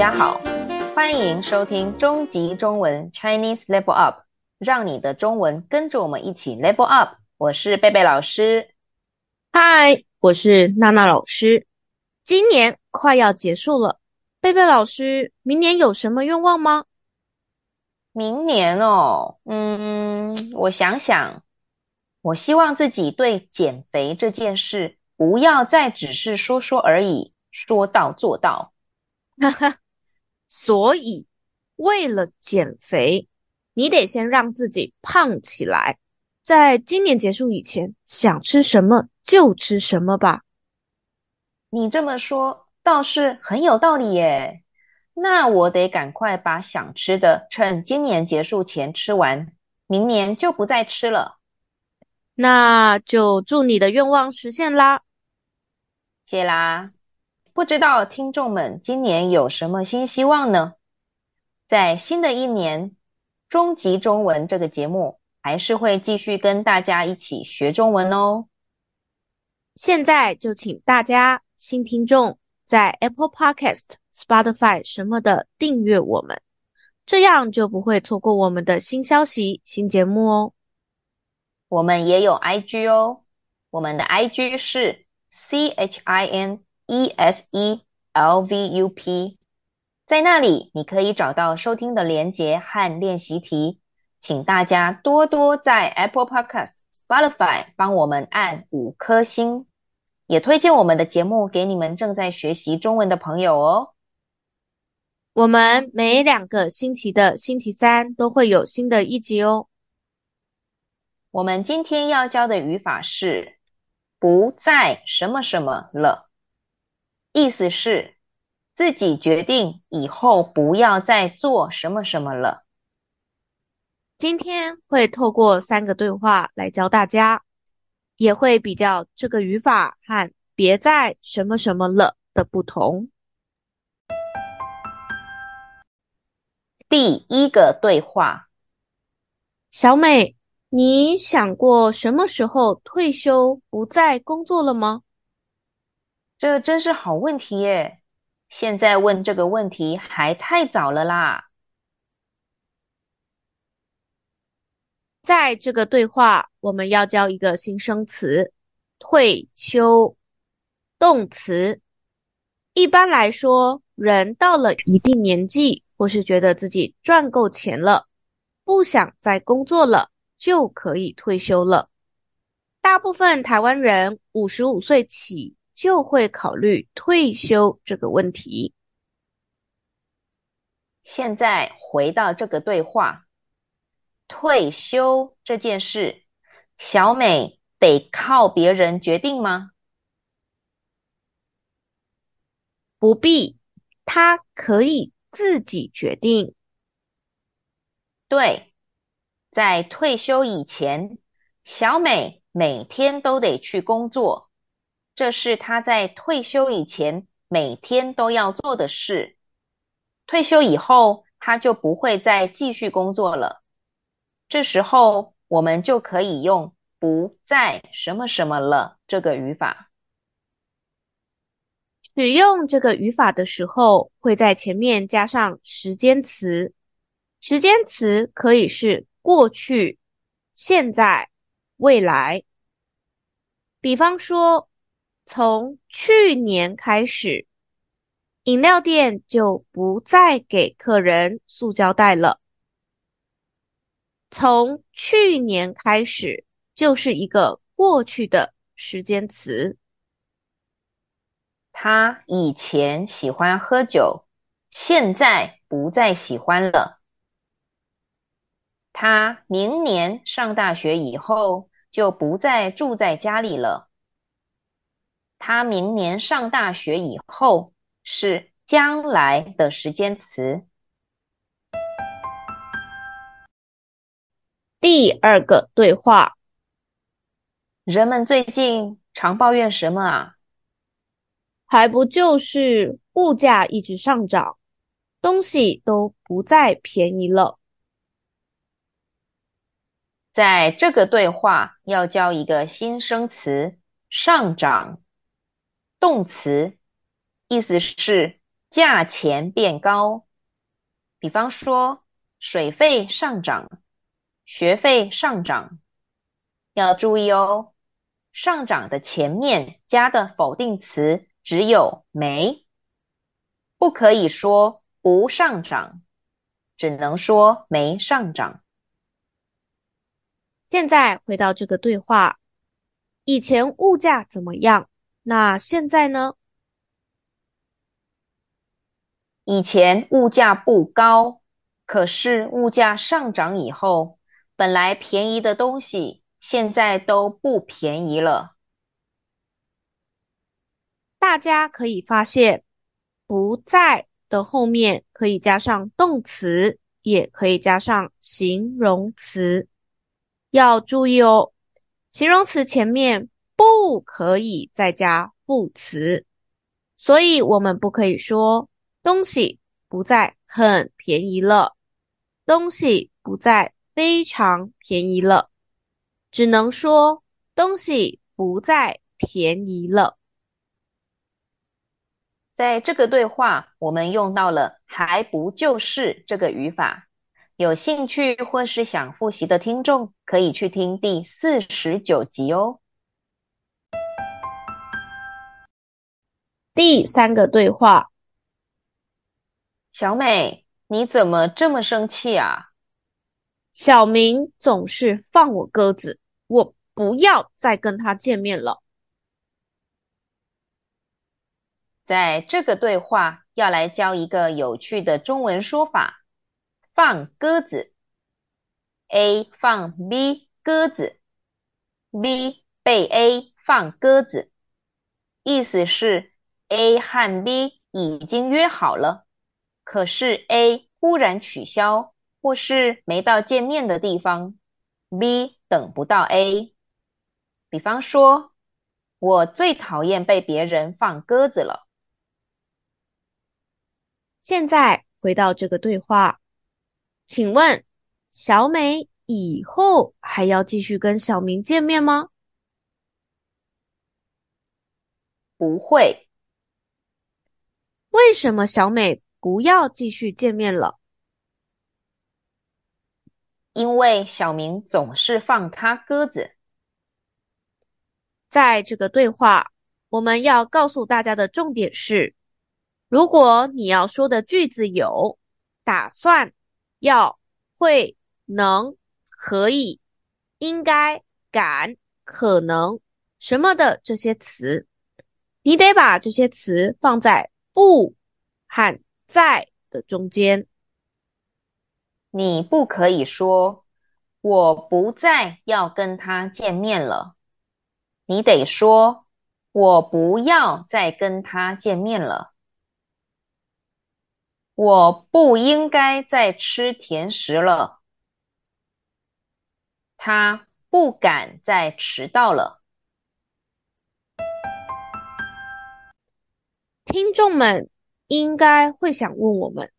家好，欢迎收听终极中文 Chinese Level Up，让你的中文跟着我们一起 Level Up。我是贝贝老师，嗨，我是娜娜老师。今年快要结束了，贝贝老师，明年有什么愿望吗？明年哦，嗯，我想想，我希望自己对减肥这件事不要再只是说说而已，说到做到。哈哈，所以为了减肥，你得先让自己胖起来，在今年结束以前，想吃什么就吃什么吧。你这么说倒是很有道理耶。那我得赶快把想吃的趁今年结束前吃完，明年就不再吃了。那就祝你的愿望实现啦。谢啦。不知道听众们今年有什么新希望呢？在新的一年，终极中文这个节目还是会继续跟大家一起学中文哦。现在就请大家新听众在 Apple Podcast、Spotify 什么的订阅我们，这样就不会错过我们的新消息、新节目哦。我们也有 IG 哦，我们的 IG 是 CHIN。E S E L V U P，在那里你可以找到收听的连结和练习题，请大家多多在 Apple Podcast、Spotify 帮我们按五颗星，也推荐我们的节目给你们正在学习中文的朋友哦。我们每两个星期的星期三都会有新的一集哦。我们今天要教的语法是不再什么什么了。意思是自己决定以后不要再做什么什么了。今天会透过三个对话来教大家，也会比较这个语法和别再什么什么了的不同。第一个对话：小美，你想过什么时候退休不再工作了吗？这真是好问题耶！现在问这个问题还太早了啦。在这个对话，我们要教一个新生词“退休”动词。一般来说，人到了一定年纪，或是觉得自己赚够钱了，不想再工作了，就可以退休了。大部分台湾人五十五岁起，就会考虑退休这个问题。现在回到这个对话，退休这件事，小美得靠别人决定吗？不必，她可以自己决定。对，在退休以前，小美每天都得去工作。这是他在退休以前每天都要做的事。退休以后，他就不会再继续工作了。这时候，我们就可以用“不再什么什么了”这个语法。使用这个语法的时候，会在前面加上时间词。时间词可以是过去、现在、未来。比方说，从去年开始，饮料店就不再给客人塑胶袋了。从去年开始就是一个过去的时间词。他以前喜欢喝酒，现在不再喜欢了。他明年上大学以后就不再住在家里了。他明年上大学以后是将来的时间词。第二个对话，人们最近常抱怨什么啊？还不就是物价一直上涨，东西都不再便宜了。在这个对话要教一个新生词“上涨”。动词意思是价钱变高。比方说，水费上涨，学费上涨。要注意哦，上涨的前面加的否定词只有没，不可以说不上涨，只能说没上涨。现在回到这个对话，以前物价怎么样？那现在呢？以前物价不高，可是物价上涨以后，本来便宜的东西现在都不便宜了。大家可以发现，不在的后面可以加上动词，也可以加上形容词。要注意哦，形容词前面不可以再加副词，所以我们不可以说东西不再很便宜了，东西不再非常便宜了，只能说东西不再便宜了。在这个对话，我们用到了还不就是这个语法。有兴趣或是想复习的听众，可以去听第四十九集哦。第三个对话：小美，你怎么这么生气啊？小明总是放我鸽子，我不要再跟他见面了。在这个对话，要来教一个有趣的中文说法。放鸽子，A 放 B 鸽子，B 被 A 放鸽子，意思是 A 和 B 已经约好了，可是 A 忽然取消，或是没到见面的地方，B 等不到 A。比方说，我最讨厌被别人放鸽子了。现在回到这个对话。请问小美以后还要继续跟小明见面吗？不会。为什么小美不要继续见面了？因为小明总是放他鸽子。在这个对话，我们要告诉大家的重点是：如果你要说的句子有打算。要会能可以应该敢可能什么的这些词，你得把这些词放在不和在的中间。你不可以说我不再要跟他见面了，你得说我不要再跟他见面了。我不应该再吃甜食了。他不敢再迟到了。听众们应该会想问我们，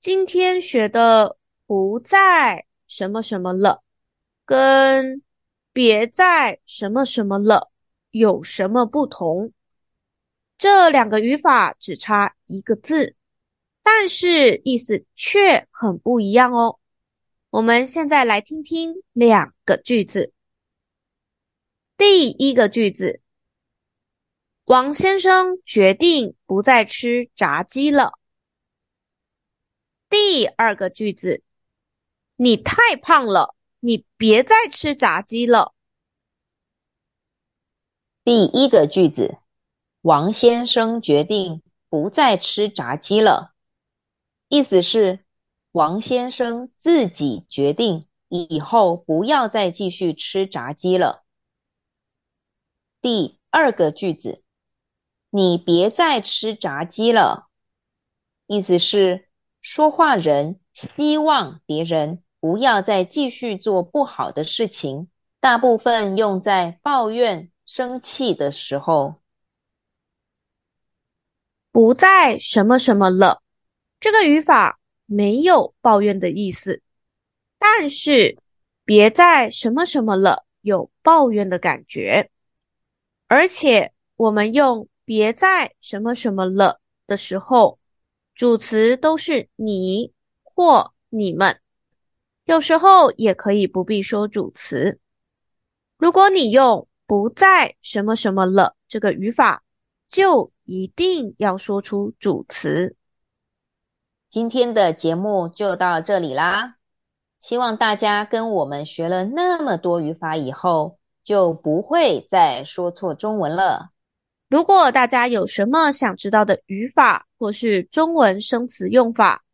今天学的不再什么什么了，跟别再什么什么了有什么不同？这两个语法只差一个字。但是意思却很不一样哦。我们现在来听听两个句子。第一个句子，王先生决定不再吃炸鸡了。第二个句子，你太胖了，你别再吃炸鸡了。第一个句子，王先生决定不再吃炸鸡了。意思是，王先生自己决定以后不要再继续吃炸鸡了。第二个句子，你别再吃炸鸡了。意思是，说话人希望别人不要再继续做不好的事情，大部分用在抱怨、生气的时候。不再什么什么了。这个语法没有抱怨的意思，但是别再什么什么了，有抱怨的感觉。而且我们用别再什么什么了的时候，主词都是你或你们，有时候也可以不必说主词。如果你用不再什么什么了这个语法，就一定要说出主词。今天的节目就到这里啦，希望大家跟我们学了那么多语法以后，就不会再说错中文了。如果大家有什么想知道的语法或是中文生词用法，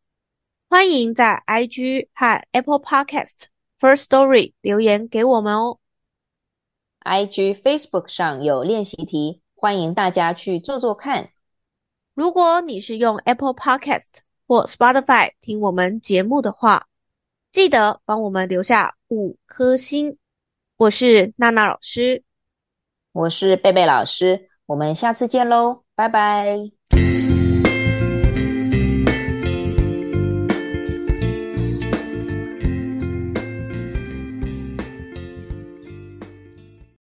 欢迎在 IG 和 Apple Podcast First Story 留言给我们哦。IG、Facebook 上有练习题，欢迎大家去做做看。如果你是用 Apple Podcast，或 Spotify 听我们节目的话，记得帮我们留下五颗星。我是娜娜老师，我是贝贝老师，我们下次见喽，拜拜。